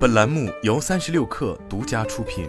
本栏目由三十六氪独家出品。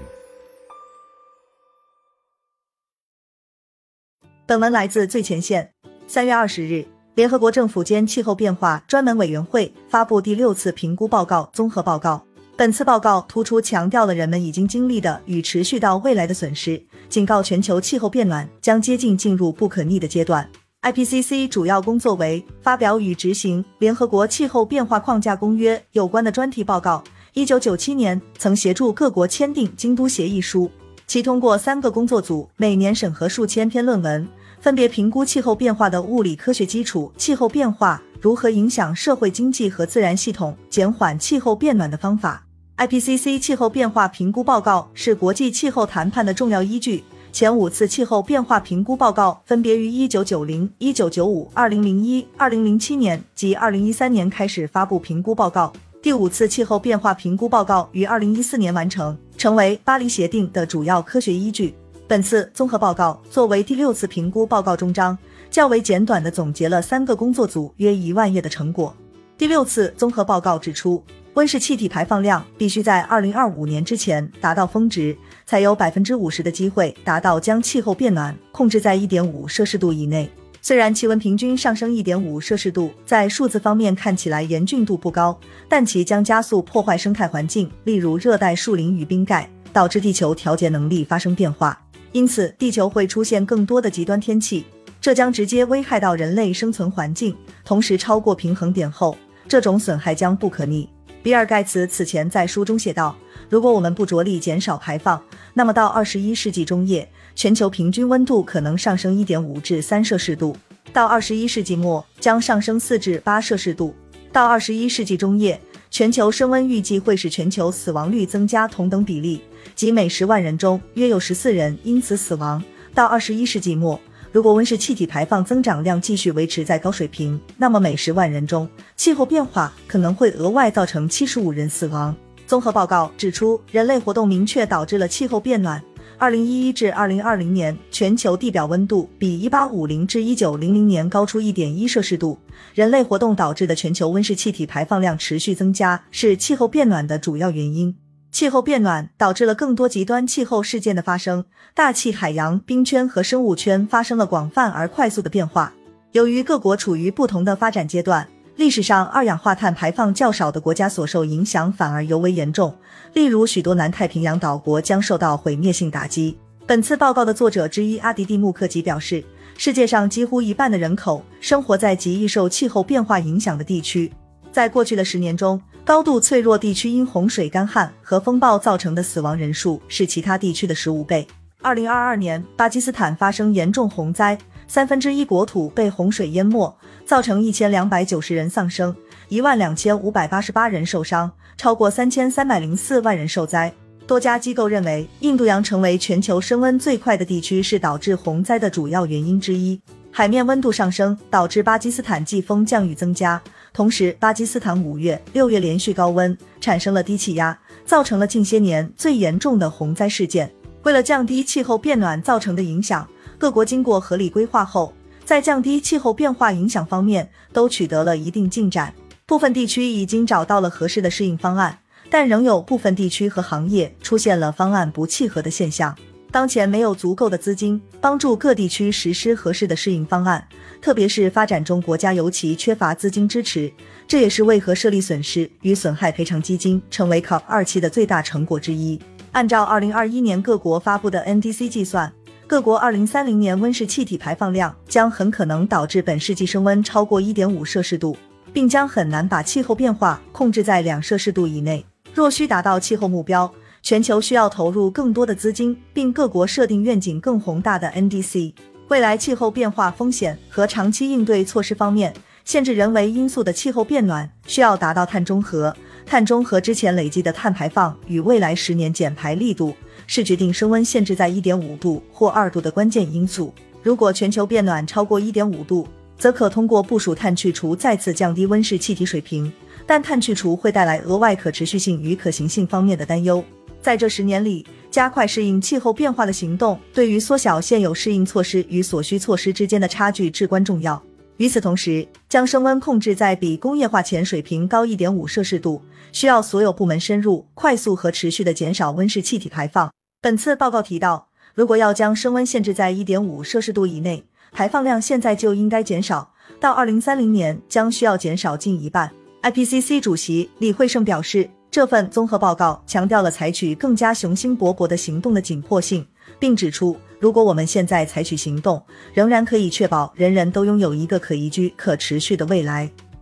本文来自最前线。三月二十日，联合国政府间气候变化专门委员会发布第六次评估报告综合报告。本次报告突出强调了人们已经经历的与持续到未来的损失，警告全球气候变暖将接近进入不可逆的阶段。IPCC 主要工作为发表与执行联合国气候变化框架公约有关的专题报告。一九九七年曾协助各国签订《京都协议书》，其通过三个工作组每年审核数千篇论文，分别评估气候变化的物理科学基础、气候变化如何影响社会经济和自然系统、减缓气候变暖的方法。IPCC 气候变化评估报告是国际气候谈判的重要依据。前五次气候变化评估报告分别于一九九零、一九九五、二零零一、二零零七年及二零一三年开始发布评估报告。第五次气候变化评估报告于二零一四年完成，成为巴黎协定的主要科学依据。本次综合报告作为第六次评估报告终章，较为简短地总结了三个工作组约一万页的成果。第六次综合报告指出。温室气体排放量必须在二零二五年之前达到峰值，才有百分之五十的机会达到将气候变暖控制在一点五摄氏度以内。虽然气温平均上升一点五摄氏度在数字方面看起来严峻度不高，但其将加速破坏生态环境，例如热带树林与冰盖，导致地球调节能力发生变化。因此，地球会出现更多的极端天气，这将直接危害到人类生存环境。同时，超过平衡点后，这种损害将不可逆。比尔·盖茨此前在书中写道：“如果我们不着力减少排放，那么到二十一世纪中叶，全球平均温度可能上升一点五至三摄氏度；到二十一世纪末，将上升四至八摄氏度；到二十一世纪中叶，全球升温预计会使全球死亡率增加同等比例，即每十万人中约有十四人因此死亡；到二十一世纪末。”如果温室气体排放增长量继续维持在高水平，那么每十万人中，气候变化可能会额外造成七十五人死亡。综合报告指出，人类活动明确导致了气候变暖。二零一一至二零二零年，全球地表温度比一八五零至一九零零年高出一点一摄氏度。人类活动导致的全球温室气体排放量持续增加，是气候变暖的主要原因。气候变暖导致了更多极端气候事件的发生，大气、海洋、冰圈和生物圈发生了广泛而快速的变化。由于各国处于不同的发展阶段，历史上二氧化碳排放较少的国家所受影响反而尤为严重。例如，许多南太平洋岛国将受到毁灭性打击。本次报告的作者之一阿迪蒂穆克吉表示，世界上几乎一半的人口生活在极易受气候变化影响的地区。在过去的十年中，高度脆弱地区因洪水、干旱和风暴造成的死亡人数是其他地区的十五倍。二零二二年，巴基斯坦发生严重洪灾，三分之一国土被洪水淹没，造成一千两百九十人丧生，一万两千五百八十八人受伤，超过三千三百零四万人受灾。多家机构认为，印度洋成为全球升温最快的地区是导致洪灾的主要原因之一。海面温度上升导致巴基斯坦季风降雨增加。同时，巴基斯坦五月、六月连续高温，产生了低气压，造成了近些年最严重的洪灾事件。为了降低气候变暖造成的影响，各国经过合理规划后，在降低气候变化影响方面都取得了一定进展。部分地区已经找到了合适的适应方案，但仍有部分地区和行业出现了方案不契合的现象。当前没有足够的资金帮助各地区实施合适的适应方案，特别是发展中国家尤其缺乏资金支持。这也是为何设立损失与损害赔偿基金成为 COP 二期的最大成果之一。按照二零二一年各国发布的 NDC 计算，各国二零三零年温室气体排放量将很可能导致本世纪升温超过一点五摄氏度，并将很难把气候变化控制在两摄氏度以内。若需达到气候目标，全球需要投入更多的资金，并各国设定愿景更宏大的 NDC。未来气候变化风险和长期应对措施方面，限制人为因素的气候变暖需要达到碳中和。碳中和之前累积的碳排放与未来十年减排力度是决定升温限制在一点五度或二度的关键因素。如果全球变暖超过一点五度，则可通过部署碳去除再次降低温室气体水平，但碳去除会带来额外可持续性与可行性方面的担忧。在这十年里，加快适应气候变化的行动，对于缩小现有适应措施与所需措施之间的差距至关重要。与此同时，将升温控制在比工业化前水平高一点五摄氏度，需要所有部门深入、快速和持续的减少温室气体排放。本次报告提到，如果要将升温限制在一点五摄氏度以内，排放量现在就应该减少，到二零三零年将需要减少近一半。IPCC 主席李惠胜表示，这份综合报告强调了采取更加雄心勃勃的行动的紧迫性，并指出，如果我们现在采取行动，仍然可以确保人人都拥有一个可宜居、可持续的未来。